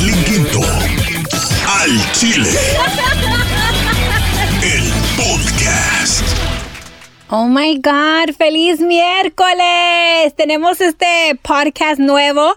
Quinto. Al Chile. El podcast. Oh my God, feliz miércoles. Tenemos este podcast nuevo.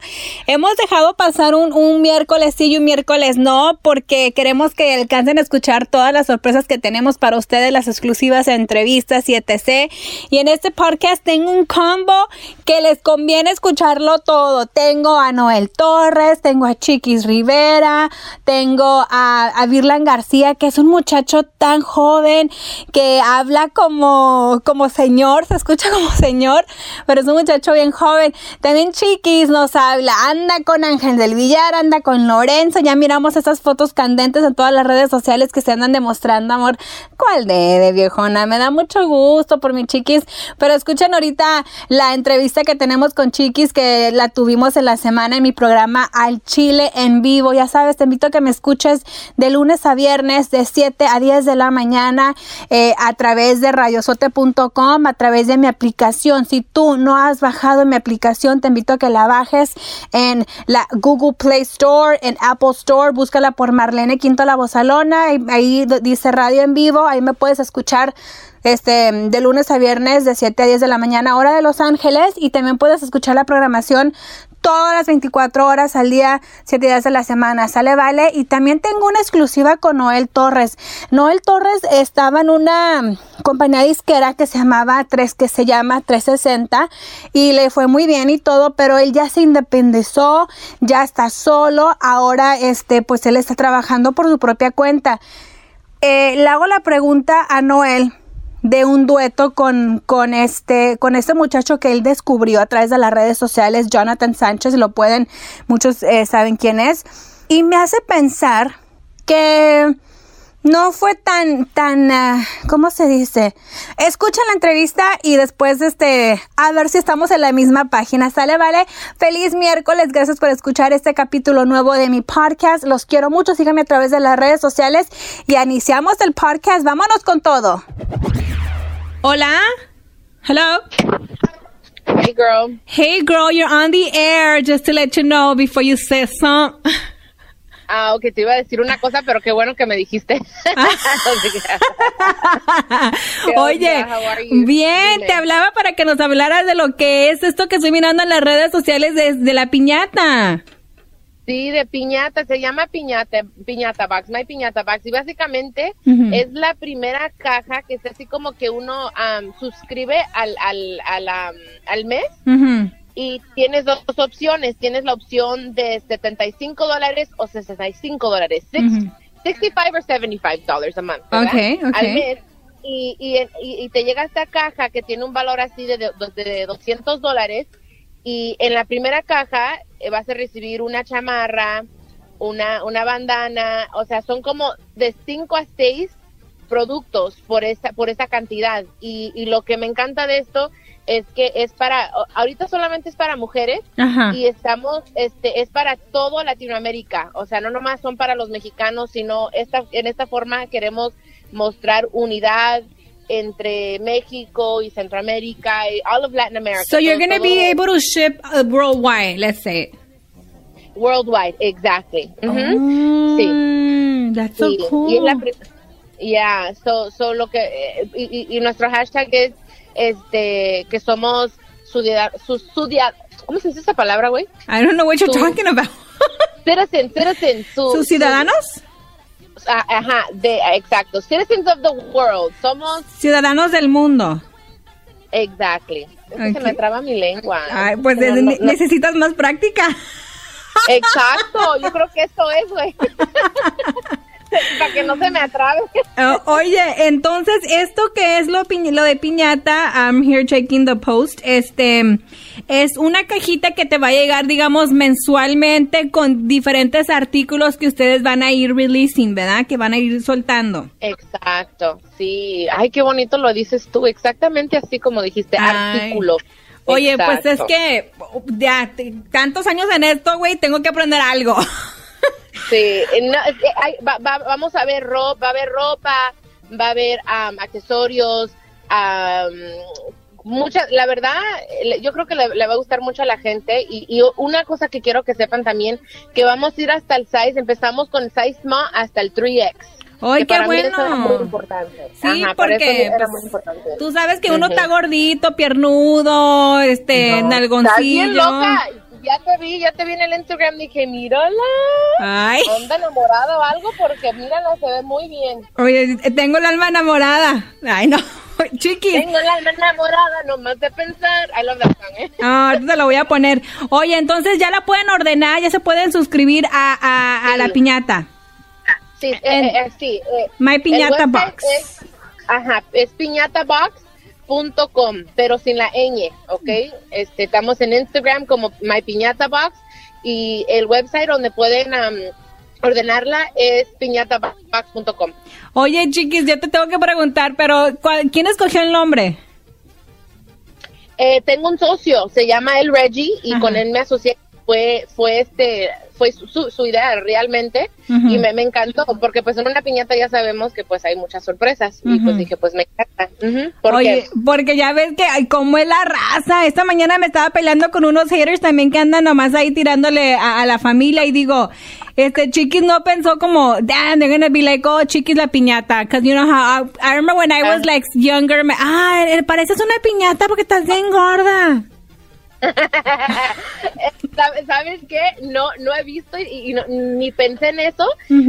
Hemos dejado pasar un, un, miércoles sí y un miércoles no, porque queremos que alcancen a escuchar todas las sorpresas que tenemos para ustedes, las exclusivas entrevistas y etc. Y en este podcast tengo un combo que les conviene escucharlo todo. Tengo a Noel Torres, tengo a Chiquis Rivera, tengo a, a Virlan García, que es un muchacho tan joven que habla como como señor, se escucha como señor, pero es un muchacho bien joven. También Chiquis nos habla, anda con Ángel del Villar, anda con Lorenzo, ya miramos esas fotos candentes en todas las redes sociales que se andan demostrando, amor. ¿Cuál de, de viejona? Me da mucho gusto por mi Chiquis, pero escuchen ahorita la entrevista que tenemos con Chiquis, que la tuvimos en la semana en mi programa Al Chile en vivo. Ya sabes, te invito a que me escuches de lunes a viernes, de 7 a 10 de la mañana, eh, a través de radiosote.com a través de mi aplicación. Si tú no has bajado mi aplicación, te invito a que la bajes en la Google Play Store, en Apple Store. Búscala por Marlene Quinto La Bozalona. Ahí, dice radio en vivo. Ahí me puedes escuchar este, de lunes a viernes de 7 a 10 de la mañana, hora de Los Ángeles. Y también puedes escuchar la programación todas las 24 horas al día, 7 días de la semana. Sale, vale. Y también tengo una exclusiva con Noel Torres. Noel Torres estaba en una compañía disquera que se llamaba 3, que se llama 360 y le fue muy bien y todo, pero él ya se independizó, ya está solo. Ahora, este, pues él está trabajando por su propia cuenta. Eh, le hago la pregunta a Noel de un dueto con, con, este, con este muchacho que él descubrió a través de las redes sociales, Jonathan Sánchez, lo pueden, muchos eh, saben quién es, y me hace pensar que no fue tan, tan, uh, ¿cómo se dice? Escucha la entrevista y después, este, a ver si estamos en la misma página. ¿Sale, vale? Feliz miércoles. Gracias por escuchar este capítulo nuevo de mi podcast. Los quiero mucho. Síganme a través de las redes sociales y iniciamos el podcast. Vámonos con todo. Hola. Hello. Hey, girl. Hey, girl. You're on the air. Just to let you know before you say something. Ah, ok, te iba a decir una cosa, pero qué bueno que me dijiste. Oye, bien, te hablaba para que nos hablaras de lo que es esto que estoy mirando en las redes sociales de, de la piñata. Sí, de piñata, se llama piñata, piñata box, no hay piñata box, y básicamente uh -huh. es la primera caja que es así como que uno um, suscribe al, al, al, um, al mes. Uh -huh y tienes dos opciones. Tienes la opción de 75 dólares o 65 dólares. Uh -huh. 65 o 75 dólares a month. Okay, okay. Al mes. Y, y, y, y, te llega esta caja que tiene un valor así de, de, de 200 dólares. Y en la primera caja eh, vas a recibir una chamarra, una, una bandana. O sea, son como de 5 a 6 productos por esa, por esa cantidad. Y, y lo que me encanta de esto es que es para ahorita solamente es para mujeres Ajá. y estamos este es para todo Latinoamérica o sea no nomás son para los mexicanos sino esta en esta forma queremos mostrar unidad entre México y Centroamérica y all of Latin America so you're going to be able to ship uh, worldwide let's say worldwide exactly uh -huh. oh, sí that's so y, cool y es la yeah so so lo que eh, y, y, nuestro hashtag es este, que somos sudia, su, sudia, ¿cómo se dice esa palabra, güey? I don't know what you're su, talking about. citizen, citizen, su, ¿Sus ciudadanos? Su, ajá, de, exacto, citizens of the world, somos... Ciudadanos del mundo. Exactly. Okay. Se me traba mi lengua. Ay, pues no, no, necesitas más práctica. Exacto, yo creo que esto es, güey. para que no se me atrabe. Uh, oye, entonces, esto que es lo, lo de piñata, I'm here checking the post, este, es una cajita que te va a llegar, digamos, mensualmente con diferentes artículos que ustedes van a ir releasing, ¿verdad? Que van a ir soltando. Exacto, sí. Ay, qué bonito lo dices tú, exactamente así como dijiste, Ay. artículo. Oye, Exacto. pues es que ya tantos años en esto, güey, tengo que aprender algo. Sí, no, hay, va, va, vamos a ver ropa, va a haber ropa, va a haber um, accesorios, um, mucha, la verdad, yo creo que le, le va a gustar mucho a la gente y, y una cosa que quiero que sepan también, que vamos a ir hasta el size, empezamos con el size small hasta el 3X. ¡Ay, qué eso era muy bueno! importante. Sí, Ajá, porque era pues, muy importante. tú sabes que uno está gordito, piernudo, este, No, Estás nalgoncillo. bien loca. Ya te vi, ya te vi en el Instagram, dije, mírala. Ay, Anda enamorada o algo porque mírala, se ve muy bien. oye, tengo el alma enamorada. Ay, no, chiquis. Tengo la alma enamorada, nomás de pensar. I love that song, ¿eh? Ah, te lo voy a poner. Oye, entonces ya la pueden ordenar, ya se pueden suscribir a, a, a la Sí. piñata. Sí, eh, En- eh, eh, sí. eh, My el Piñata Box. Es, ajá, es piñatabox.com, pero sin la ñ, ¿ok? Este, estamos en Instagram como My Piñata Box y el website donde pueden ordenarla es piñatabox.com. Oye, chiquis, yo te tengo que preguntar, pero ¿cuál- ¿quién escogió el nombre? Eh, tengo un socio, se llama el Reggie y Ajá. con él me asocié. Fue, fue este, fue su, idea realmente y me, me encantó porque pues en una piñata ya sabemos que pues hay muchas sorpresas y pues dije pues me encanta. Ujú, porque Oye, porque ya ves que ay, cómo es la raza. Esta mañana me estaba peleando con unos haters también que andan nomás ahí tirándole a, a la familia y digo, este Chiquis no pensó como, damn, they're gonna be like, oh, Chiquis la piñata. Cause you know how, I, I remember when I was Ah. like younger, me, ah, eh, pareces una piñata porque estás bien gorda. ¿Sabes, ¿Sabes qué? No, no he visto y, y no- ni pensé en eso,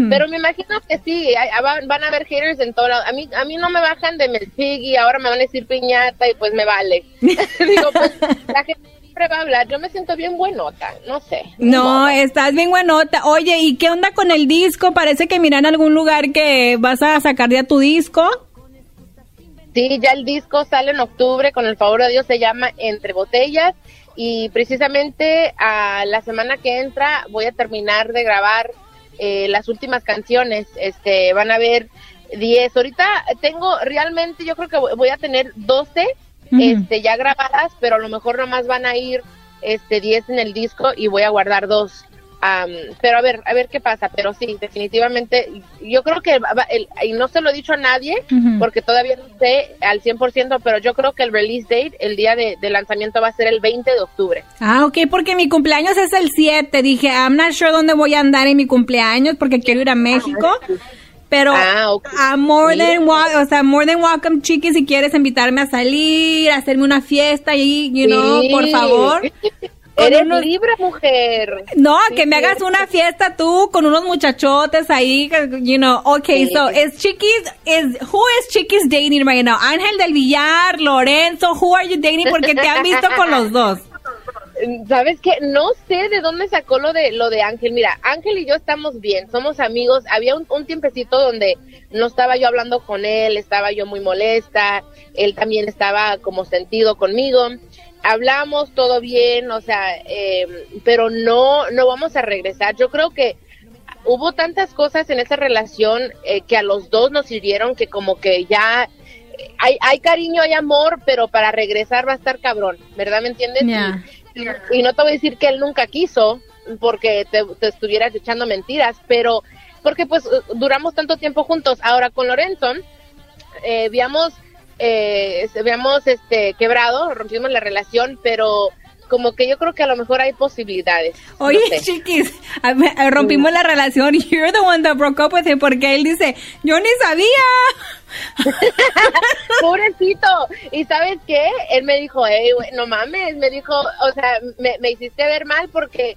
pero me imagino que sí, hay- van, a haber haters en todo lado. A mí, a mí no me bajan de Melpig y ahora me van a decir piñata y pues me vale. Digo, pues la gente siempre va a hablar. Yo me siento bien buenota, no sé. No, estás bien buenota. Oye, ¿y qué onda con el disco? Parece que mira en algún lugar que vas a sacar ya tu disco. Sí, ya el disco sale en octubre, con el favor de Dios se llama Entre Botellas y precisamente a la semana que entra voy a terminar de grabar eh, las últimas canciones. Este, van a ver 10. Ahorita tengo realmente, yo creo que voy a tener 12 Ujú. este, ya grabadas, pero a lo mejor nomás van a ir este 10 en el disco y voy a guardar dos. Am, pero a ver, a ver qué pasa, pero sí, definitivamente, yo creo que, el- y no se lo he dicho a nadie, porque todavía no sé al 100%, pero yo creo que el release date, el día de, de lanzamiento va a ser el 20 de octubre. Ah, ok, porque mi cumpleaños es el 7. Dije, I'm not sure dónde voy a andar en mi cumpleaños porque quiero ir a México. Pero Ah, ok. I'm more than o sea, more than welcome, chiquis, si quieres invitarme a salir, a hacerme una fiesta y, you know, Sí. por favor. Con Eres unos- libre, mujer. No, Sí, que me hagas una fiesta tú con unos muchachotes ahí, you know. Okay, Sí. so is Chiquis is who is Chiquis dating right now? Ángel del Villar, Lorenzo, who are you dating? Porque te han visto con los dos. ¿Sabes qué? No sé de dónde sacó lo de lo de Ángel. Mira, Ángel y yo estamos bien, somos amigos. Había un, un tiempecito donde no estaba yo hablando con él, estaba yo muy molesta. Él también estaba como sentido conmigo. Hablamos todo bien, o sea, eh, pero no no vamos a regresar. Yo creo que hubo tantas cosas en esa relación eh, que a los dos nos sirvieron que como que ya hay, hay cariño, hay amor, pero para regresar va a estar cabrón, ¿verdad? ¿Me entiendes? Y, y no te voy a decir que él nunca quiso, porque te, te estuvieras echando mentiras, pero porque pues duramos tanto tiempo juntos. Ahora con Lorenzo, eh, habíamos, eh, habíamos este, quebrado, rompimos la relación, pero como que yo creo que a lo mejor hay posibilidades. no Oye, sé. chiquis, eh, rompimos la relación. You're the one that broke up with him porque él dice, yo ni sabía. Pobrecito. ¿Y sabes qué? Él me dijo, hey, no mames, me dijo, o sea, me, me hiciste ver mal porque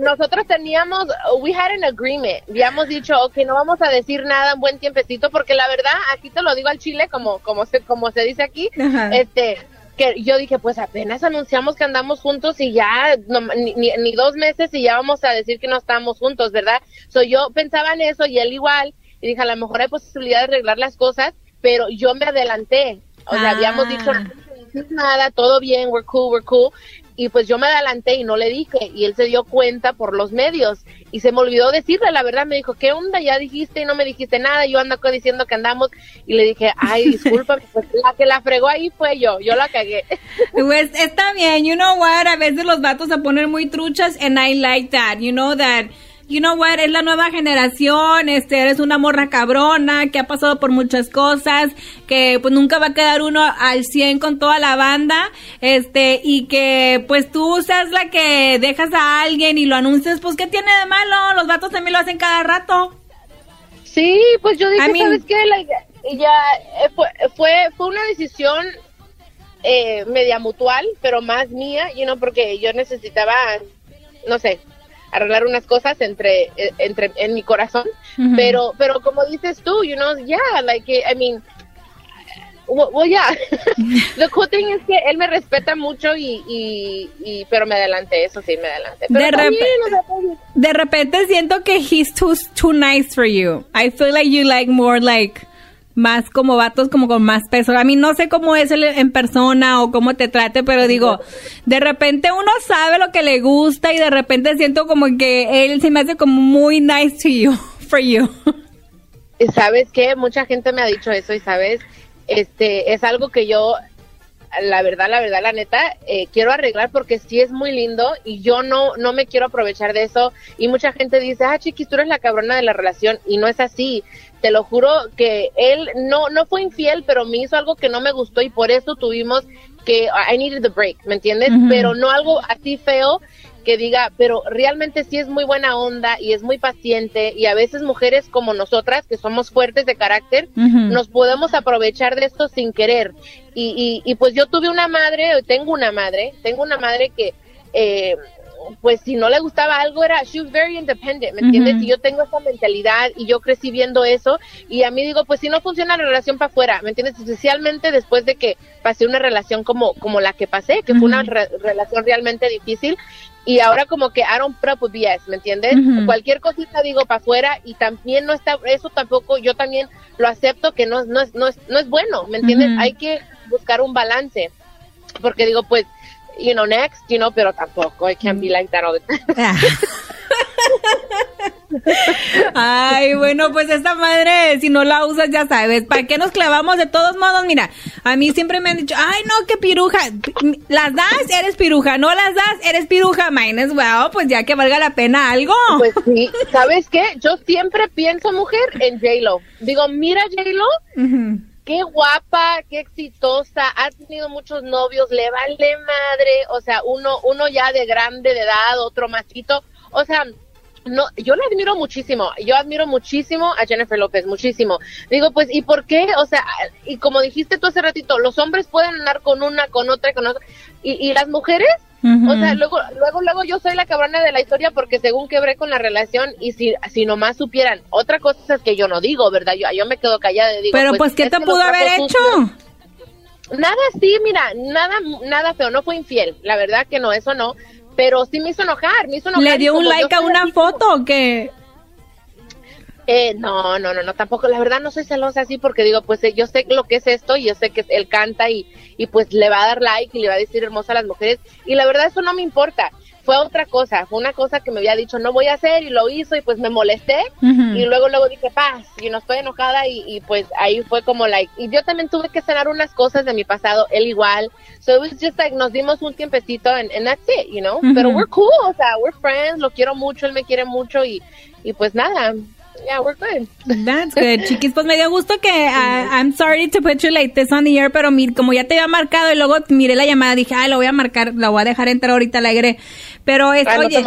nosotros teníamos, we had an agreement, habíamos dicho, ok, no vamos a decir nada un buen tiempecito porque la verdad, aquí te lo digo al chile, como, como, se, como se dice aquí, Ajá. este que yo dije, pues apenas anunciamos que andamos juntos y ya no, ni, ni- ni dos meses y ya vamos a decir que no estamos juntos, ¿verdad? So yo pensaba en eso y él igual, y dije, a lo mejor hay posibilidad de arreglar las cosas, pero yo me adelanté. O sea, Ah. habíamos dicho, no decir nada, todo bien, we're cool, we're cool. Y pues yo me adelanté y no le dije, y él se dio cuenta por los medios, y se me olvidó decirle, la verdad, me dijo, ¿qué onda? Ya dijiste y no me dijiste nada, yo ando diciendo que andamos, y le dije, ay, disculpa, pues la que la fregó ahí fue yo, yo la cagué. Pues está bien, you know what, a veces los vatos se ponen muy truchas and I like that, you know that you know what, es la nueva generación, este, eres una morra cabrona, que ha pasado por muchas cosas, que pues nunca va a quedar uno al 100 con toda la banda, este, y que pues tú seas la que dejas a alguien y lo anuncias, pues ¿qué tiene de malo? Los vatos también lo hacen cada rato. Sí, pues yo dije, ¿sabes qué? ya eh, fue, fue, fue una decisión eh, media mutual, pero más mía, you know, porque yo necesitaba, no sé, arreglar unas cosas entre, eh, entre en mi corazón, pero, pero como dices tú, you know, yeah, like, I mean, well, yeah. The cool thing es que él me respeta mucho y, y, pero me adelanté, eso sí, me adelanté. de, de repente siento que he's too, too nice for you. I feel like you like more like más como vatos, como con más peso. A mí no sé cómo es él en persona o cómo te trate, pero digo, de repente uno sabe lo que le gusta y de repente siento como que él se me hace como muy nice to you, for you. ¿Sabes qué? Mucha gente me ha dicho eso y sabes, este, es algo que yo la verdad, la verdad, la neta, eh, quiero arreglar porque sí es muy lindo y yo no, no me quiero aprovechar de eso. Y mucha gente dice, ah, chiquis, tú eres la cabrona de la relación. Y no es así te lo juro que él no, no fue infiel, pero me hizo algo que no me gustó y por eso tuvimos que, I needed the break, ¿me entiendes? Pero no algo así feo que diga, pero realmente sí es muy buena onda y es muy paciente y a veces mujeres como nosotras, que somos fuertes de carácter, nos podemos aprovechar de esto sin querer. Y, y, y pues yo tuve una madre, tengo una madre, tengo una madre que... Eh, pues si no le gustaba algo era, she was very independent, ¿me entiendes? Y yo tengo esa mentalidad y yo crecí viendo eso y a mí digo, pues si no funciona la relación para afuera, ¿me entiendes? Especialmente después de que pasé una relación como, como la que pasé, que fue una relación realmente difícil y ahora como que I don't BS, ¿me entiendes? Cualquier cosita digo para afuera y también no está, eso tampoco, yo también lo acepto que no, no, es, no, es, no es bueno, ¿me entiendes? Hay que buscar un balance porque digo, pues you know, next, you know, pero tampoco, I can't be like that all the time. Ay, bueno, pues esta madre, si no la usas, ya sabes, ¿para qué nos clavamos? De todos modos, mira, a mí siempre me han dicho, ay, no, qué piruja, las das, eres piruja, no las das, eres piruja, mine as well, pues ya que valga la pena algo. Pues sí, ¿sabes qué? Yo siempre pienso, mujer, en J-Lo. Digo, mira J-Lo, qué guapa, qué exitosa, ha tenido muchos novios, le vale madre, o sea, uno, uno ya de grande de edad, otro masito, o sea, no, yo le admiro muchísimo, yo admiro muchísimo a Jennifer López, muchísimo. Digo, pues, ¿y por qué? O sea, y como dijiste tú hace ratito, los hombres pueden andar con una, con otra, con otra, y, y las mujeres o sea, luego, luego, luego yo soy la cabrona de la historia porque según quebré con la relación y si, si nomás supieran, otra cosa es que yo no digo, ¿verdad? Yo, yo me quedo callada y digo, pero pues, pues ¿qué te pudo haber hecho? Nada, sí, mira, nada, nada feo, no fue infiel, la verdad que no, eso no, pero sí me hizo enojar, me hizo enojar. ¿Le dio un like a una foto o qué? Eh, no, no, no, no, tampoco, la verdad no soy celosa así porque digo, pues eh, yo sé lo que es esto y yo sé que él canta y, y pues le va a dar like y le va a decir hermosa a las mujeres y la verdad eso no me importa, fue otra cosa, fue una cosa que me había dicho no voy a hacer y lo hizo y pues me molesté y luego luego dije paz y no estoy enojada y, pues ahí fue como like, y yo también tuve que sanar unas cosas de mi pasado, él igual, so it was just like nos dimos un tiempecito en and that's it, you know, pero we're cool, o sea, we're friends, lo quiero mucho, él me quiere mucho y, y pues nada, yeah, we're good. That's good, chiquis. Pues me dio gusto que uh, I'm sorry to put you like this on the air, pero como ya te había marcado y luego miré la llamada, dije, ah, lo voy a marcar, la voy a dejar entrar ahorita al aire. Pero es, oye,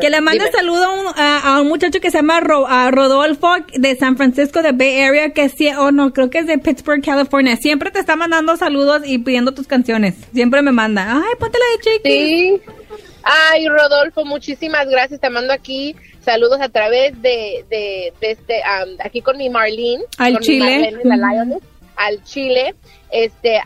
que le mande saludo a un, muchacho que se llama Rodolfo de San Francisco de Bay Area, que sí, oh no, creo que es de Pittsburgh, California. Siempre te está mandando saludos y pidiendo tus canciones. Siempre me manda. Ay, ponte la de chiquis. Sí. Ay, Rodolfo, muchísimas gracias. Te mando aquí saludos a través de, de, este, aquí con mi Marlene. Al Chile. al Chile. Este,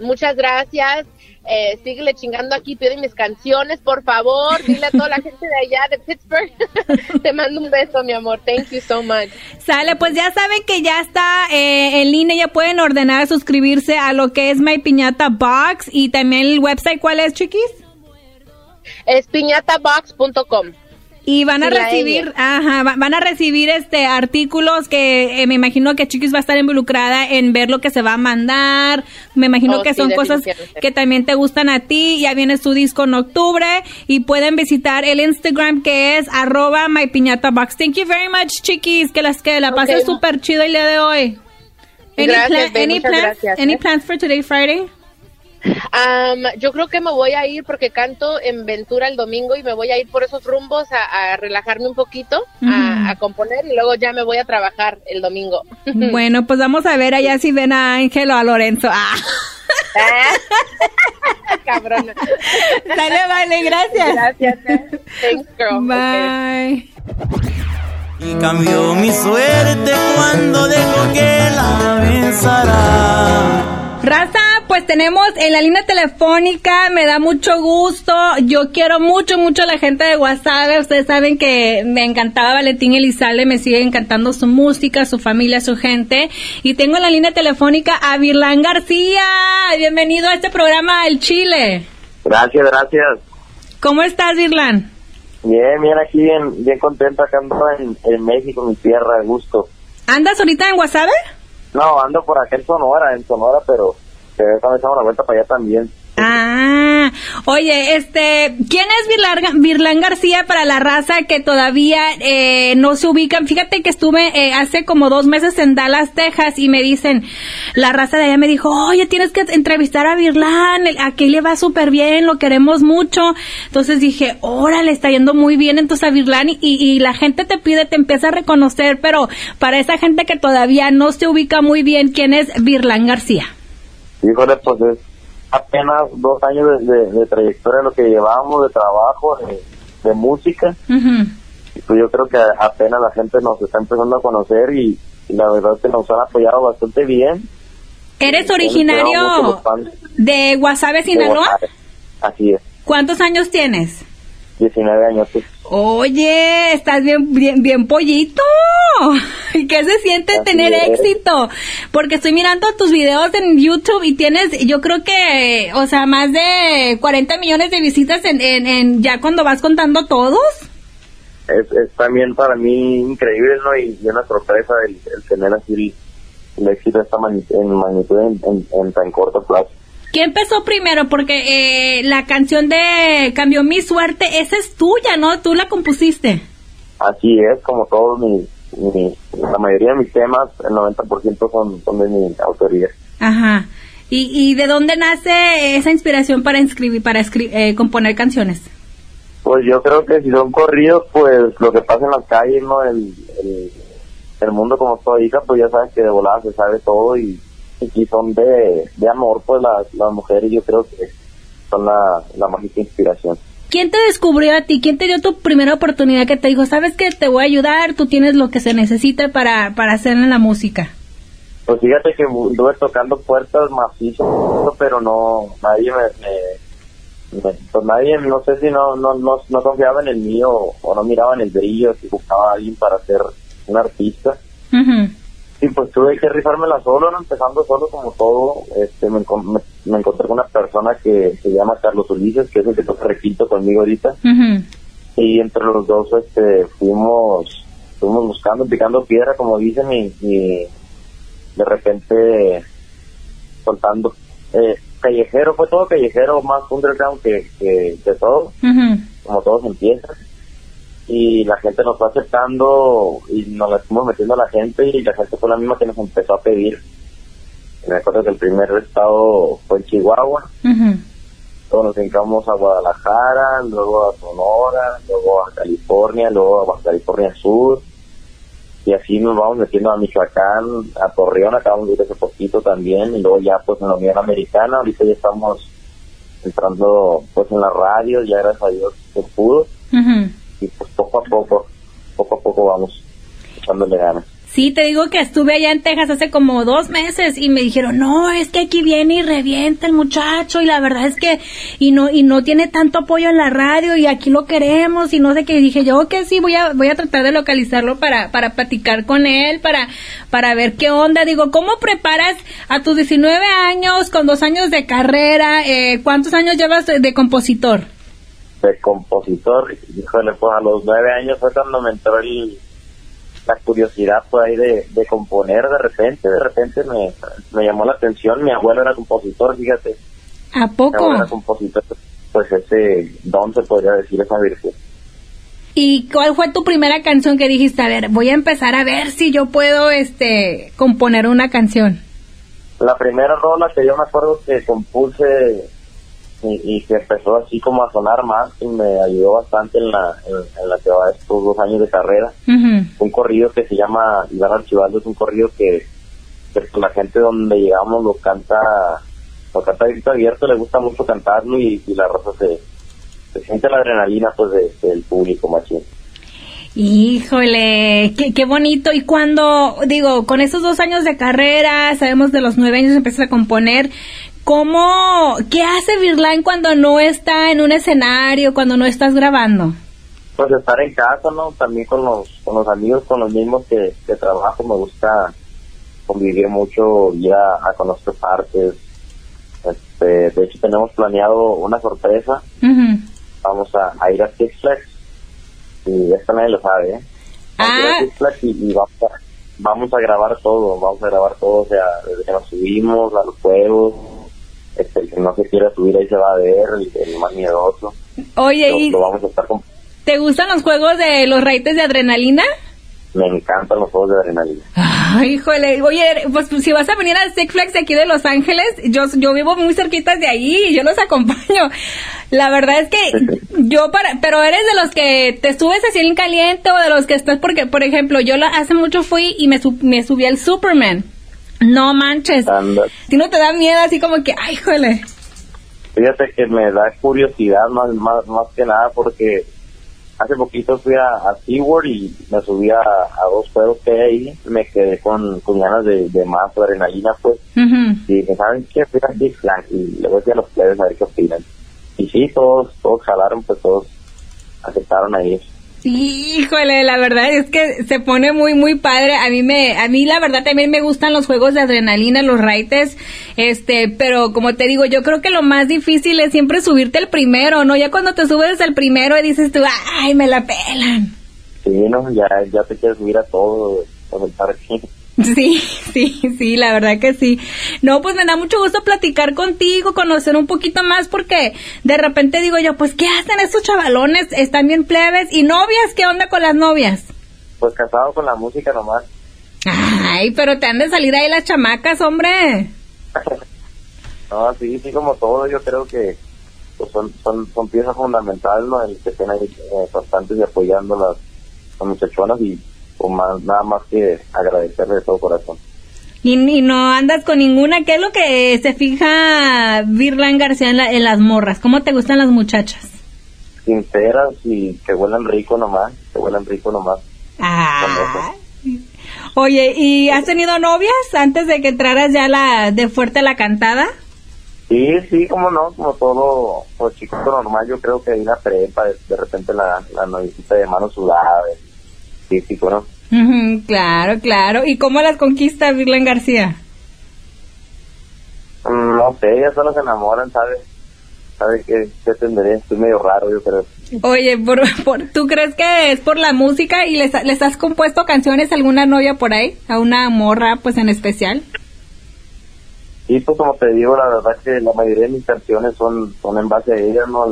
muchas gracias. Eh, síguele chingando aquí, pide mis canciones, por favor. Dile a toda la gente de allá de Pittsburgh. Te mando un beso, mi amor. Thank you so much. Sale, pues ya saben que ya está eh, en línea, ya pueden ordenar suscribirse a lo que es My Piñata Box y también el website, ¿cuál es, chiquis? Es piñatabox.com. Y van a recibir, ajá, van a recibir este artículos que eh, me imagino que Chiquis va a estar involucrada en ver lo que se va a mandar. Me imagino Oh, que sí, son cosas que también te gustan a ti. Ya viene su disco en octubre y pueden visitar el Instagram que es arroba my piñata box. Thank you very much, Chiquis. Que las que la pases Ok. súper chido el día de hoy. Any, Gracias, plan- babe, any muchas plans? gracias, Any eh. plans for today, Friday? Yo creo que me voy a ir porque canto en Ventura el domingo y me voy a ir por esos rumbos a, a relajarme un poquito, a, a componer y luego ya me voy a trabajar el domingo. Bueno, pues vamos a ver allá si ven a Ángel o a Lorenzo. Ah. Cabrona. Dale, vale, gracias. Gracias. Thanks, girl. Okay. Y cambió mi suerte cuando dejó que la besara. Raza, pues tenemos en la línea telefónica, me da mucho gusto. Yo quiero mucho, mucho a la gente de WhatsApp. Ustedes saben que me encantaba Valentín Elizalde, me sigue encantando su música, su familia, su gente. Y tengo en la línea telefónica a Virlán García. Bienvenido a este programa El Chile. Gracias, gracias. ¿Cómo estás, Virlán? Bien, bien aquí, bien, bien contento acá ando en, en México, mi tierra, de gusto. ¿Andas ahorita en WhatsApp? No, ando por acá en Sonora, en Sonora, pero de vez en cuando echamos la vuelta para allá también. Ah, oye, este, ¿quién es Virlán García para la raza que todavía eh, no se ubican? Fíjate que estuve eh, hace como dos meses en Dallas, Texas, y me dicen, la raza de allá me dijo, oye, tienes que entrevistar a Virlán, el- aquí le va súper bien, lo queremos mucho. Entonces dije, órale, está yendo muy bien entonces a Virlán, y, la gente te pide, te empieza a reconocer, pero para esa gente que todavía no se ubica muy bien, ¿quién es Virlán García? Híjole, pues es apenas dos años de, de- de trayectoria lo que llevamos de trabajo, de, de música. Y pues yo creo que apenas la gente nos está empezando a conocer y, y la verdad es que nos han apoyado bastante bien. ¿Eres mucho originario de Guasave, Sinaloa? Así es, ¿Cuántos años tienes? 19 años. pues. Oye, estás bien, bien, bien pollito. ¿Y ¿Qué se siente Así tener es. éxito? Porque estoy mirando tus videos en YouTube y tienes, yo creo que, o sea, más de 40 millones de visitas en, en, en ya cuando vas contando todos. es, es también para mí increíble, ¿no? Y, y una sorpresa el, el tener así el, el éxito de esta magnitud, en magnitud en, en- en tan corto plazo. ¿Quién empezó primero? Porque eh, la canción de Cambió mi suerte, esa es tuya, ¿no? Tú la compusiste. Así es, como todos mis, mi- la mayoría de mis temas, el 90% son, son de mi autoría. Ajá. ¿Y, y de dónde nace esa inspiración para escribir, para escri- eh, componer canciones? Pues yo creo que si son corridos, pues lo que pasa en las calles, ¿no? El, el, el mundo como toda hija, pues ya sabes que de volada se sabe todo y, y son de, de amor, pues las, las mujeres yo creo que son la, la mágica inspiración. ¿Quién te descubrió a ti? ¿Quién te dio tu primera oportunidad que te dijo, sabes que te voy a ayudar, tú tienes lo que se necesita para, para hacer en la música? Pues fíjate que estuve tocando puertas macizo, pero no, nadie me, me- me- pues nadie, no sé si no, no, no, no confiaba en el mío o no miraba en el brillo, si buscaba a alguien para ser un artista. Ujú. Y pues tuve que rifármela solo, ¿no? empezando solo como todo. Este, me, encon- me, me encontré con una persona que se llama Carlos Ulises, que es el que toca requinto conmigo ahorita. Ujú. Y entre los dos este, fuimos, fuimos buscando, picando piedra, como dicen, y, y de repente soltando. Eh, callejero, fue todo callejero, más underground que, que, que todo, como todos empiezan. Y la gente nos fue aceptando y nos la fuimos metiendo a la gente y la gente fue la misma que nos empezó a pedir. Me acuerdo que el primer estado fue en Chihuahua, Ujú. luego nos brincamos a Guadalajara, luego a Sonora, luego a California, luego a Baja California Sur, y así nos vamos metiendo a Michoacán, a Torreón, acabamos de ir hace poquito también, y luego ya pues en la Unión Americana, ahorita ya estamos entrando pues en la radio, ya gracias a Dios se pudo. Y pues poco a poco, poco a poco vamos echándole ganas. Sí, te digo que estuve allá en Texas hace como dos meses y me dijeron, no, es que aquí viene y revienta el muchacho y la verdad es que, y no, y no tiene tanto apoyo en la radio y aquí lo queremos y no sé qué. Y dije yo que sí, voy a, voy a tratar de localizarlo para, para platicar con él, para, para ver qué onda. Digo, ¿cómo preparas a tus 19 años con dos años de carrera? Eh, ¿Cuántos años llevas de, de compositor? De compositor, híjole, pues a los nueve años fue cuando me entró el, la curiosidad por ahí de, de componer de repente, de repente me, me llamó la atención, mi abuelo era compositor, fíjate, ¿A mi poco? abuelo era compositor, pues ese don se podría decir, esa virtud. ¿Y cuál fue tu primera canción que dijiste, a ver, voy a empezar a ver si yo puedo este componer una canción? La primera rola que yo me acuerdo que compuse y, y que empezó así como a sonar más y me ayudó bastante en la, en, en la que va estos dos años de carrera, un corrido que se llama Iván Archibaldo, es un corrido que, que la gente donde llegamos lo canta, lo canta grito abierto, le gusta mucho cantarlo y, y la raza se, se siente la adrenalina pues de- del público machín. Híjole, qué, qué bonito. Y cuando, digo, con esos dos años de carrera, sabemos de los nueve años empiezas a componer, ¿cómo, qué hace Virline cuando no está en un escenario, cuando no estás grabando? Pues estar en casa, ¿no? También con los, con los amigos, con los mismos que, que trabajo, me gusta convivir mucho, ir a, a conocer partes. Este, de hecho, tenemos planeado una sorpresa. Vamos a, a ir a Six Flags. Y esto nadie lo sabe, ¿eh? Vamos a ir Ah. a Six Flags y, y vamos, a, vamos a grabar todo. Vamos a grabar todo, o sea, desde que nos subimos a los juegos. Este, el que no se quiera subir ahí se va a ver, el, el más miedoso. Oye, Lo, ¿y lo vamos a estar con... te gustan los juegos de los raites de adrenalina? Me encantan los juegos de adrenalina. Ay, híjole, oye, pues si vas a venir al Six Flags de aquí de Los Ángeles, yo, yo vivo muy cerquita de ahí y yo los acompaño. La verdad es que yo para, pero eres de los que te subes así en caliente o de los que estás, porque, por ejemplo, yo la- hace mucho fui y me, sub- me subí al Superman. No manches. Si no te da miedo así como que, ay, híjole. Fíjate que me da curiosidad más, más, más que nada porque hace poquito fui a, a SeaWorld y me subí a, a dos juegos que hay ahí. Me quedé con, con ganas de, de más adrenalina, pues. Ujú. Y dije, ¿saben qué? Fui a Six Flags y le voy a decir a los players a ver qué opinan. Y sí, todos, todos jalaron, pues todos aceptaron ahí. Híjole, la verdad es que se pone muy muy padre. A mí me a mí la verdad también me gustan los juegos de adrenalina, los raites, este, pero como te digo, yo creo que lo más difícil es siempre subirte el primero, ¿no? Ya cuando te subes el primero y dices tú, "Ay, me la pelan." Sí, ¿no? Ya, ya te quieres subir a todo, a el. Sí, sí, sí, la verdad que sí. No, pues me da mucho gusto platicar contigo, conocer un poquito más, porque de repente digo yo, pues, ¿qué hacen estos chavalones? Están bien plebes. ¿Y novias? ¿Qué onda con las novias? Pues casado con la música nomás. Ay, pero te han de salir ahí las chamacas, hombre. No, sí, sí, como todo, yo creo que pues, son, son, son piezas fundamentales, ¿no? El que estén ahí eh, constantes y apoyando las, las muchachonas y pues, más, nada más que agradecerle de todo corazón. Y, y no andas con ninguna. ¿Qué es lo que se fija Virlan García en, la- en las morras? ¿Cómo te gustan las muchachas? Sinceras y que huelan rico nomás, que huelan rico nomás. Ah. Oye, ¿y has tenido novias antes de que entraras ya la de fuerte a la cantada? Sí, sí, como no, como todo pues, chico normal, yo creo que hay una prepa, de, de repente la, la novicita de mano sudada, típico, claro, claro. ¿Y cómo las conquista Virlan García? No sé, ellas solo se enamoran, ¿sabes? ¿Sabe qué, qué tendré? Estoy medio raro, yo creo. Oye, por, por- ¿tú crees que es por la música y les, les has compuesto canciones a alguna novia por ahí? ¿A una morra, pues en especial? Y pues como te digo, la verdad que la mayoría de mis canciones son, son en base a ellas, ¿no?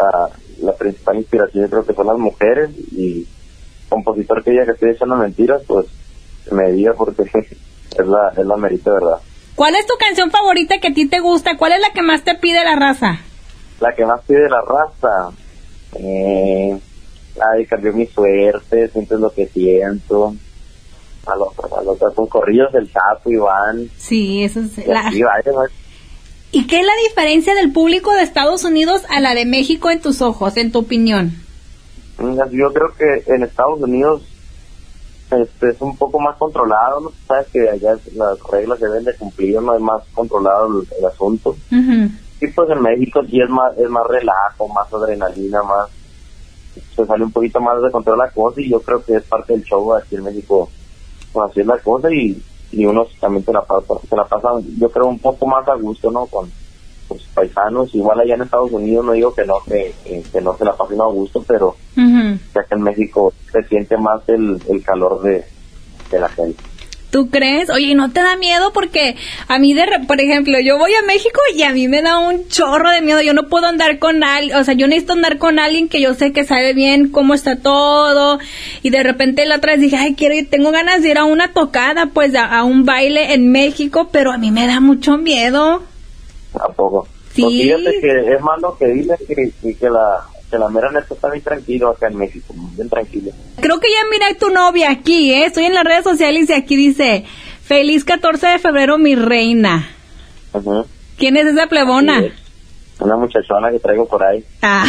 A- la principal inspiración yo creo que son las mujeres y compositor que diga que estoy echando mentiras, pues me diga porque es la, es la merita, ¿verdad? ¿Cuál es tu canción favorita que a ti te gusta? ¿Cuál es la que más te pide la raza? La que más pide la raza, eh, ay, cambió mi suerte, sientes lo que siento. A los, a los son corridos del Chapo, Iván, Sí, eso es y la... así, vaya, ¿no? ¿Y qué es la diferencia del público de Estados Unidos a la de México en tus ojos, en tu opinión? Yo creo que en Estados Unidos este, es un poco más controlado, ¿no? Sabes que allá las reglas se deben de cumplir, no es más controlado el, el asunto. Y pues en México sí es más, es más relajo, más adrenalina, más, se sale un poquito más de control la cosa y yo creo que es parte del show aquí en México, pues así es la cosa y, y uno también se la pasa, se la pasa, yo creo un poco más a gusto, ¿no? Con, pues, paisanos. Igual allá en Estados Unidos no digo que no, que, que- que no se la pasen a gusto, pero ya que en México se siente más el, el calor de, de la gente. ¿Tú crees? Oye, ¿y no te da miedo? Porque a mí, de, re- por ejemplo, yo voy a México y a mí me da un chorro de miedo. Yo no puedo andar con alguien, o sea, yo necesito andar con alguien que yo sé que sabe bien cómo está todo. Y de repente la otra vez dije, ay, quiero ir, tengo ganas de ir a una tocada, pues a, a un baile en México, pero a mí me da mucho miedo. ¿A poco? Sí. Pues fíjate que es más lo que dices que, que, que la, que la mera neta está bien tranquilo acá en México, bien tranquilo. Creo que ya miré tu novia aquí, ¿eh? Estoy en las redes sociales y aquí dice, feliz 14 de febrero, mi reina. Ujú. ¿Quién es esa plebona? Sí, Una muchachona que traigo por ahí. Ah.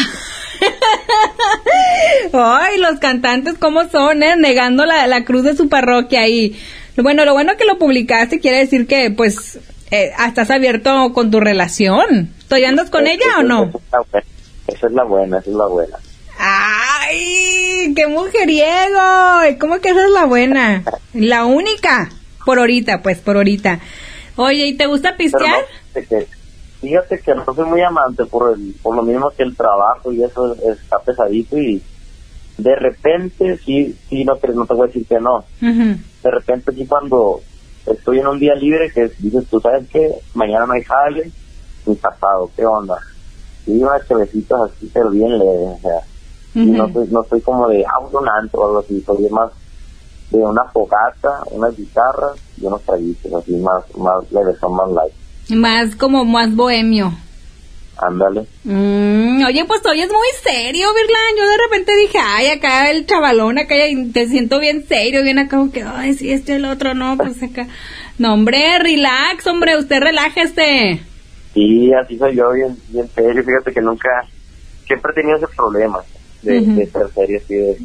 Ay, los cantantes cómo son, eh? Negando la, la cruz de su parroquia ahí. Bueno, lo bueno que lo publicaste quiere decir que, pues, eh, estás abierto con tu relación. ¿Todavía andas con ella o no? Esa es la buena, esa es la buena. ¡Ay! ¡Qué mujeriego! ¿Cómo que esa es la buena? La única. Por ahorita, pues, por ahorita. Oye, ¿y te gusta pistear? no, fíjate que, fíjate que no soy muy amante por, el, por lo mismo que el trabajo y eso está pesadito y de repente sí, sí, no no te voy a decir que no. De repente sí cuando estoy en un día libre que dices, tú sabes que mañana no hay jale, ni pasado, ¿qué onda? Y unas chevecitas así, pero bien leves, o sea, y no soy, no soy como de auto un antro o algo así, soy más de una fogata, unas guitarras y unos traguitos, así más, más leves, son más light. Más como más bohemio. Ándale. Mm, oye, pues hoy es muy serio, Virlan. Yo de repente dije, ay, acá el chavalón, acá te siento bien serio, bien acá, como que, ay, sí, este el otro, no, pues acá. No, hombre, relax, hombre, usted relájese. Sí, así soy yo, bien, bien serio. Fíjate que nunca, siempre he tenido ese problema de, de ser serio, así de.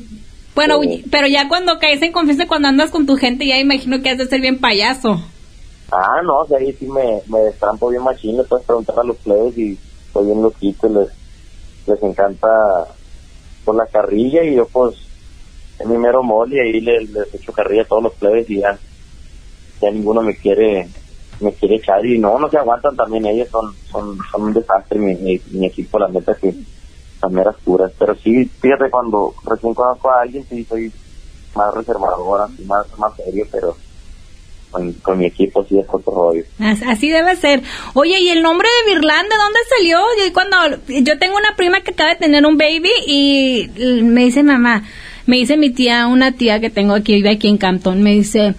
Bueno, pero ya cuando caes en confianza, cuando andas con tu gente, ya imagino que has de ser bien payaso. Ah, no, o sea, ahí sí me, me destrampo bien machín, le puedes preguntar a los plebes y soy bien loquito, les, les encanta por la carrilla y yo pues es mi mero mole y ahí les, les echo carrilla todos los plebes y ya, ya ninguno me quiere me quiere echar y no, no se aguantan también ellos, son, son, son un desastre mi, mi, equipo, la neta que las meras puras, pero sí, fíjate cuando recién conozco a alguien sí soy más reservador, así más, más serio, pero con, con mi equipo sí es otro rollo. As- Así debe ser. Oye, ¿y el nombre de Virlan de dónde salió? Yo cuando yo tengo una prima que acaba de tener un baby y me dice mamá, me dice mi tía, una tía que tengo aquí, vive aquí en Campton, me dice,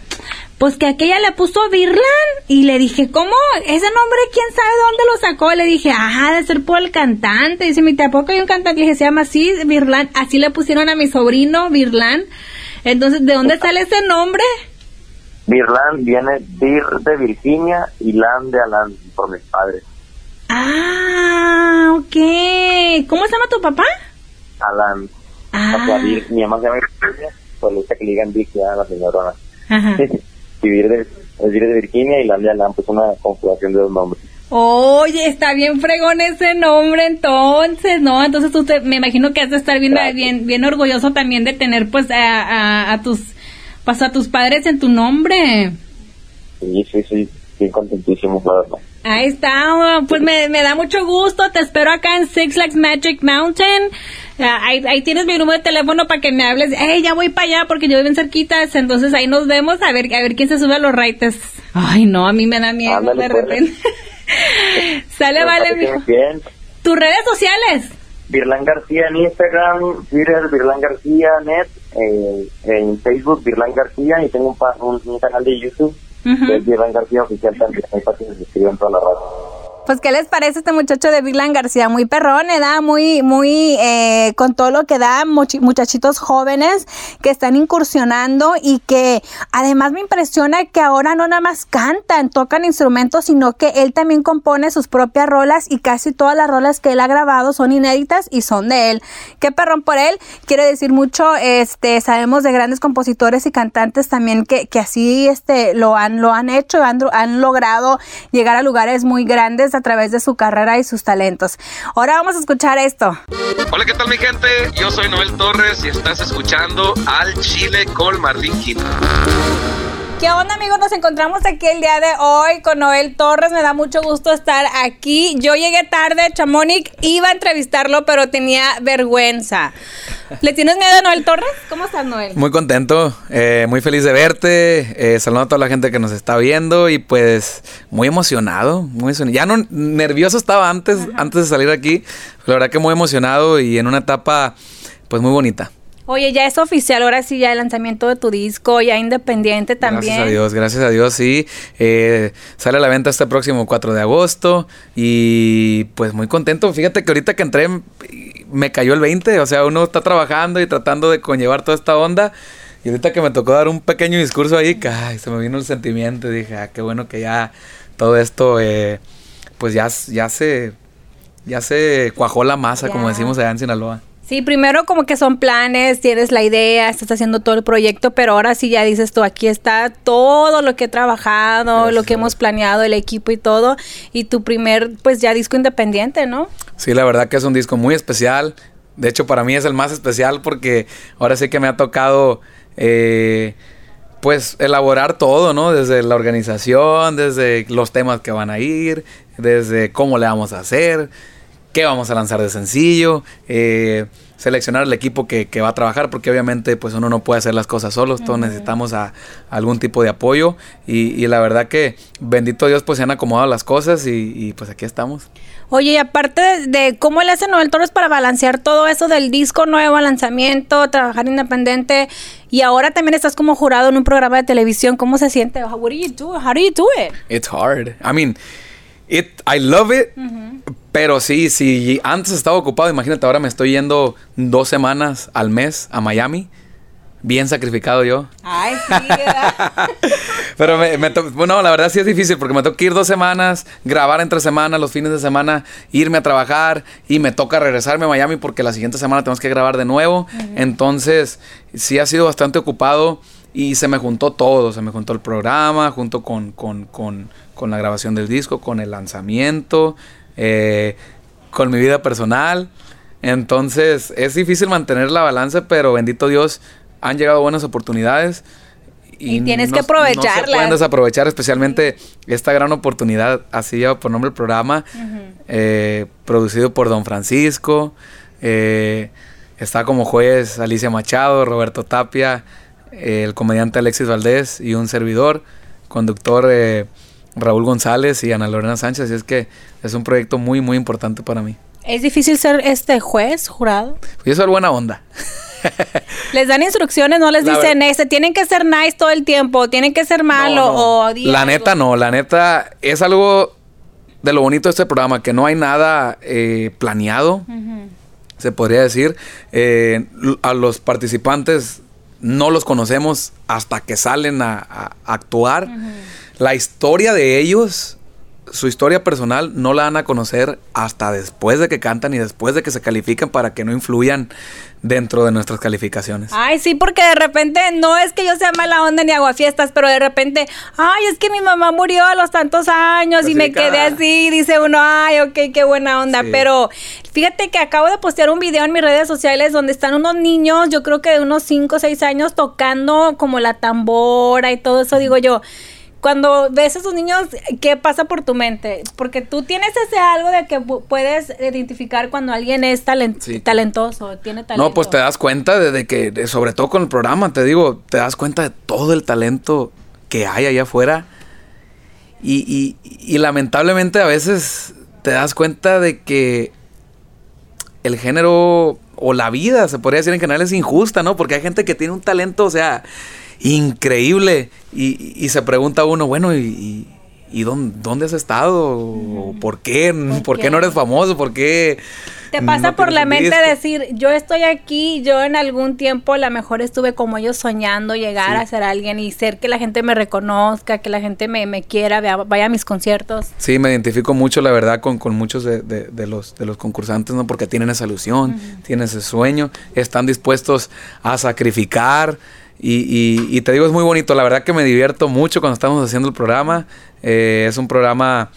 pues que aquella le puso Virlan y le dije, ¿cómo? Ese nombre, ¿quién sabe dónde lo sacó? Le dije, ajá, de ser por el cantante. Dice mi tía, ¿a poco hay un cantante? Dije, se llama así, Virlan. Así le pusieron a mi sobrino, Virlan. Entonces, ¿de dónde sale ese nombre? Birland viene Bir de Virginia y Land de Alan por mis padres. Ah, ok. ¿Cómo se llama tu papá? Alan. Ah, O sea, Bir- mi mamá se llama Virginia, pues le gusta que le digan Vic ya a la señora. ajá. y Bir de, es Bir de Virginia y Land de Alan, pues una conjugación de dos nombres. Oye, está bien fregón ese nombre entonces, ¿no? Entonces te- me imagino que has de estar bien, Gracias. bien, bien orgulloso también de tener pues a, a, a tus, pues a tus padres en tu nombre. Y sí, sí, bien contentísimo, la verdad. Ahí está, pues me, me da mucho gusto, te espero acá en Six Flags Magic Mountain. Ah, ahí, ahí tienes mi número de teléfono para que me hables. Hey, ya voy para allá porque yo vivo en cerquitas, entonces ahí nos vemos a ver a ver quién se sube a los raites. Ay, no, a mí me da miedo Ándale, de pues. repente. Sale, Pero vale, mijo. Bien. Tus redes sociales. Virlan García en Instagram, Twitter Virlan García Net, eh, en Facebook Virlan García y tengo un, un, un canal de YouTube Ujú. que es Virlan García Oficial también, ahí para que se suscriban toda la raza. Pues, ¿qué les parece este muchacho de Virlan García? Muy perrón, da muy, muy, eh, con todo lo que da, muchachitos jóvenes que están incursionando y que además me impresiona que ahora no nada más cantan, tocan instrumentos, sino que él también compone sus propias rolas y casi todas las rolas que él ha grabado son inéditas y son de él. Qué perrón por él, quiere decir mucho, este, sabemos de grandes compositores y cantantes también que, que así, este, lo han, lo han hecho, han, han logrado llegar a lugares muy grandes a través de su carrera y sus talentos. Ahora vamos a escuchar esto. Hola, ¿qué tal mi gente? Yo soy Noel Torres y estás escuchando Al Chile con Quino. ¿Qué onda amigos? Nos encontramos aquí el día de hoy con Noel Torres. Me da mucho gusto estar aquí. Yo llegué tarde, Chamonix iba a entrevistarlo, pero tenía vergüenza. ¿Le tienes miedo a Noel Torres? ¿Cómo estás, Noel? Muy contento, eh, muy feliz de verte. Eh, saludo a toda la gente que nos está viendo y pues muy emocionado. Muy emocionado. Ya no nervioso estaba antes, antes de salir aquí. La verdad que muy emocionado y en una etapa pues muy bonita. Oye, ya es oficial, ahora sí, ya el lanzamiento de tu disco, ya independiente también. Gracias a Dios, gracias a Dios, sí. Eh, sale a la venta este próximo 4 de agosto y pues muy contento. Fíjate que ahorita que entré me cayó el 20, o sea, uno está trabajando y tratando de conllevar toda esta onda. Y ahorita que me tocó dar un pequeño discurso ahí, ay, se me vino el sentimiento y dije, ah, qué bueno que ya todo esto, eh, pues ya, ya se, ya se cuajó la masa, como decimos allá en Sinaloa. Sí, primero como que son planes, tienes la idea, estás haciendo todo el proyecto, pero ahora sí ya dices tú, aquí está todo lo que he trabajado, lo que hemos planeado, el equipo y todo, y tu primer, pues ya disco independiente, ¿no? Sí, la verdad que es un disco muy especial. De hecho, para mí es el más especial porque ahora sí que me ha tocado, eh, pues, elaborar todo, ¿no? Desde la organización, desde los temas que van a ir, desde cómo le vamos a hacer qué vamos a lanzar de sencillo, eh, seleccionar el equipo que, va a trabajar, porque obviamente pues uno no puede hacer las cosas solos, todos necesitamos a, algún tipo de apoyo y, la verdad que bendito Dios pues se han acomodado las cosas y, pues aquí estamos. Oye, y aparte de, cómo le hace Noel Torres para balancear todo eso del disco nuevo, lanzamiento, trabajar independiente y ahora también estás como jurado en un programa de televisión, ¿cómo se siente? What do you do? How do you do it? It's hard. I mean, It, I love it. Pero sí, sí, antes estaba ocupado, imagínate, ahora me estoy yendo dos semanas al mes a Miami. Bien sacrificado yo. Ay, sí, Pero me, bueno, la verdad sí es difícil porque me toca ir dos semanas, grabar entre semanas, los fines de semana, irme a trabajar y me toca regresarme a Miami porque la siguiente semana tenemos que grabar de nuevo. Entonces, sí ha sido bastante ocupado y se me juntó todo. Se me juntó el programa junto con, con, con con la grabación del disco, con el lanzamiento, eh, con mi vida personal. Entonces es difícil mantener la balanza, pero bendito Dios, han llegado buenas oportunidades. Y, tienes que aprovecharlas. No se pueden desaprovechar, especialmente esta gran oportunidad, así lleva por nombre el programa, eh, producido por Don Francisco. Eh, está como juez Alicia Machado, Roberto Tapia, el comediante Alexis Valdés y un servidor, conductor Raúl González y Ana Lorena Sánchez, así es que es un proyecto muy, muy importante para mí. ¿Es difícil ser este juez, jurado? Yo soy buena onda. les dan instrucciones, no les dicen, este, tienen que ser nice todo el tiempo, tienen que ser malo o... La neta no, la neta es algo de lo bonito de este programa, que no hay nada eh, planeado, se podría decir. Eh, a los participantes no los conocemos hasta que salen a, actuar la historia de ellos, su historia personal, no la van a conocer hasta después de que cantan y después de que se califican para que no influyan dentro de nuestras calificaciones. Ay, sí, porque de repente no es que yo sea mala onda ni hago fiestas, pero de repente, ay, es que mi mamá murió a los tantos años y me quedé así, dice uno, ay, ok, qué buena onda, pero fíjate que acabo de postear un video en mis redes sociales donde están unos niños, yo creo que de unos 5 o 6 años tocando como la tambora y todo eso, digo yo, cuando ves a esos niños, ¿qué pasa por tu mente? Porque tú tienes ese algo de que puedes identificar cuando alguien es talentoso, tiene talento. No, pues te das cuenta de, que, sobre todo con el programa, te digo, te das cuenta de todo el talento que hay allá afuera. Y, y lamentablemente a veces te das cuenta de que el género o la vida, se podría decir en general, es injusta, ¿no? Porque hay gente que tiene un talento, o sea, increíble. Y, se pregunta uno, bueno, ¿y, y dónde, has estado? ¿Por qué? ¿Por, qué? no eres famoso? ¿Por qué? Te pasa por la mente decir, yo estoy aquí, yo en algún tiempo a lo mejor estuve como ellos soñando llegar a ser alguien y ser que la gente me reconozca, que la gente me, quiera, vaya a mis conciertos. Sí, me identifico mucho, la verdad, con, muchos de, los, de los concursantes, ¿no? Porque tienen esa ilusión, tienen ese sueño, están dispuestos a sacrificar, y, te digo, es muy bonito. La verdad que me divierto mucho cuando estamos haciendo el programa. Eh, es un programa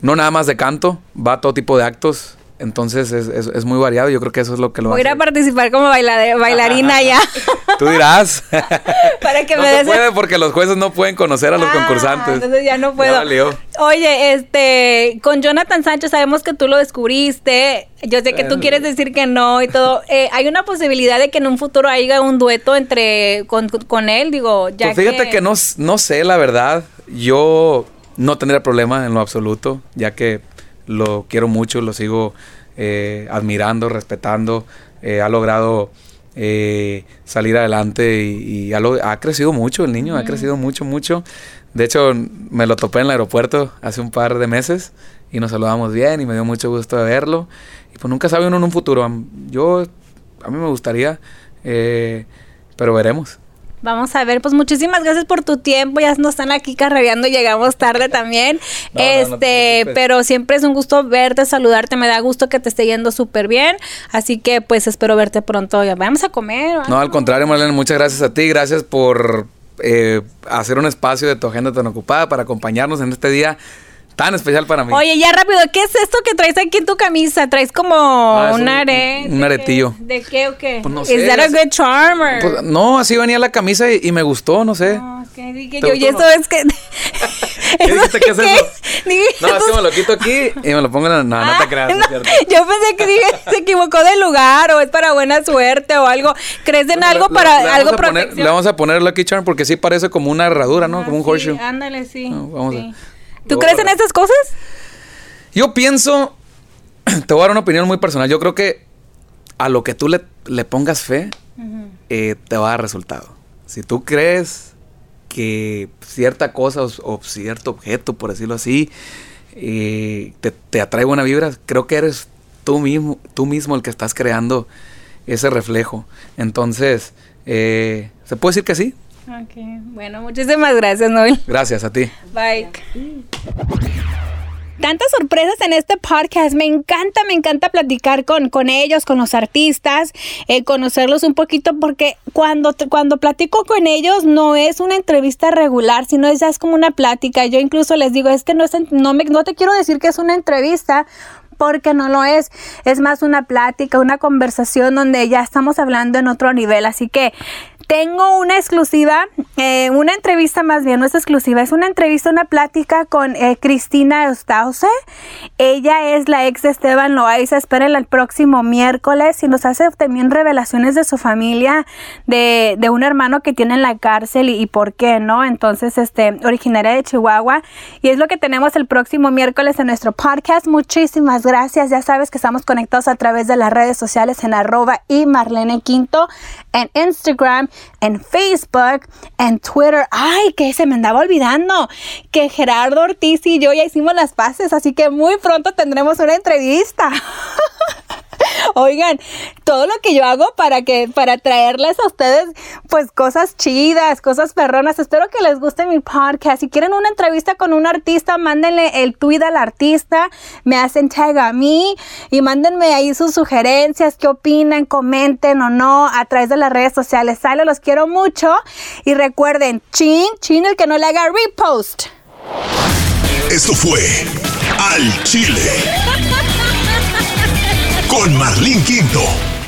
no nada más de canto, va a todo tipo de actos. Entonces es, es- es muy variado. Yo creo que eso es lo que lo Voy a ir a participar como bailade- bailarina ya. Tú dirás. Para que no me se des- puede porque los jueces no pueden conocer a los Ah, concursantes. Entonces ya no puedo. valió. Oye, este, con Jonathan Sánchez sabemos que tú lo descubriste. Yo sé que tú quieres decir que no y todo. Eh, ¿Hay una posibilidad de que en un futuro haya un dueto entre con, con él? Digo, ya Pues fíjate que, no, s- no sé, la verdad. Yo no tendría problema en lo absoluto, ya que lo quiero mucho, lo sigo eh, admirando, respetando. eh, ha logrado eh, salir adelante y, y ha, crecido mucho el niño, ha crecido mucho, mucho. De hecho, me lo topé en el aeropuerto hace un par de meses y nos saludamos bien y me dio mucho gusto de verlo. Y pues nunca sabe uno en un futuro. Yo, a mí me gustaría, eh, pero veremos. Vamos a ver, pues muchísimas gracias por tu tiempo. Ya nos están aquí carrereando, llegamos tarde también. No, no, no te este, pero siempre es un gusto verte, saludarte. Me da gusto que te esté yendo súper bien. Así que pues espero verte pronto. Ya vamos a comer. No, al contrario, Marlene, muchas gracias a ti. Gracias por eh, hacer un espacio de tu agenda tan ocupada para acompañarnos en este día tan especial para mí. Oye, ya rápido, ¿qué es esto que traes aquí en tu camisa? Traes como Ah, es un arete. un aretillo. ¿De qué o qué? Pues no ¿Is sé, that a es- good charmer? Pues, no, así venía la camisa y, y me gustó, no sé. No, ok, dije ¿Te yo, y eso no? es que... ¿Qué dijiste que es eso? Dije, No, es que me lo quito aquí y me lo pongo en la... No, no te Ah, creas, no es. Yo pensé que dije, se equivocó de lugar o es para buena suerte o algo. ¿Crees en algo para algo poner, protección? Le vamos a poner Lucky Charm porque sí parece como una herradura, ¿no? Ah, como un sí, horseshoe. ándale, sí. No, vamos a- sí. ¿Tú crees en esas cosas? Yo pienso, te voy a dar una opinión muy personal. Yo creo que a lo que tú le, le pongas fe, eh, te va a dar resultado. Si tú crees que cierta cosa o, o cierto objeto, por decirlo así, eh, te, te atrae buena vibra, creo que eres tú mismo, tú mismo el que estás creando ese reflejo. Entonces, eh, ¿se puede decir que sí? Ok, bueno, muchísimas gracias, Noel. Gracias a ti. Bye. Tantas sorpresas en este podcast. Me encanta, me encanta platicar con, con ellos, con los artistas, eh, conocerlos un poquito, porque cuando, cuando platico con ellos no es una entrevista regular, sino es ya es como una plática. Yo incluso les digo, es que no, es, no, me, no te quiero decir que es una entrevista, porque no lo es. Es más una plática, una conversación donde ya estamos hablando en otro nivel. Así que tengo una exclusiva, eh, una entrevista más bien, no es exclusiva, es una entrevista, una plática con eh, Cristina Eustause. Ella es la ex de Esteban Loaiza. Espérenla el próximo miércoles y nos hace también revelaciones de su familia, de, de un hermano que tiene en la cárcel y, y por qué, ¿no? Entonces, este, originaria de Chihuahua. Y es lo que tenemos el próximo miércoles en nuestro podcast. Muchísimas gracias. Ya sabes que estamos conectados a través de las redes sociales en arroba y Marlene Quinto, en Instagram, en Facebook, en Twitter. Ay, que se me andaba olvidando que Gerardo Ortiz y yo ya hicimos las paces, así que muy pronto tendremos una entrevista. Oigan, todo lo que yo hago para que para traerles a ustedes pues cosas chidas, cosas perronas. Espero que les guste mi podcast. Si quieren una entrevista con un artista, mándenle el tweet al artista, me hacen tag a mí y mándenme ahí sus sugerencias, qué opinan, comenten o no a través de las redes sociales. Sale, los quiero mucho y recuerden, chin, chin el que no le haga repost. Esto fue Al Chile. Con Marlene Quinto.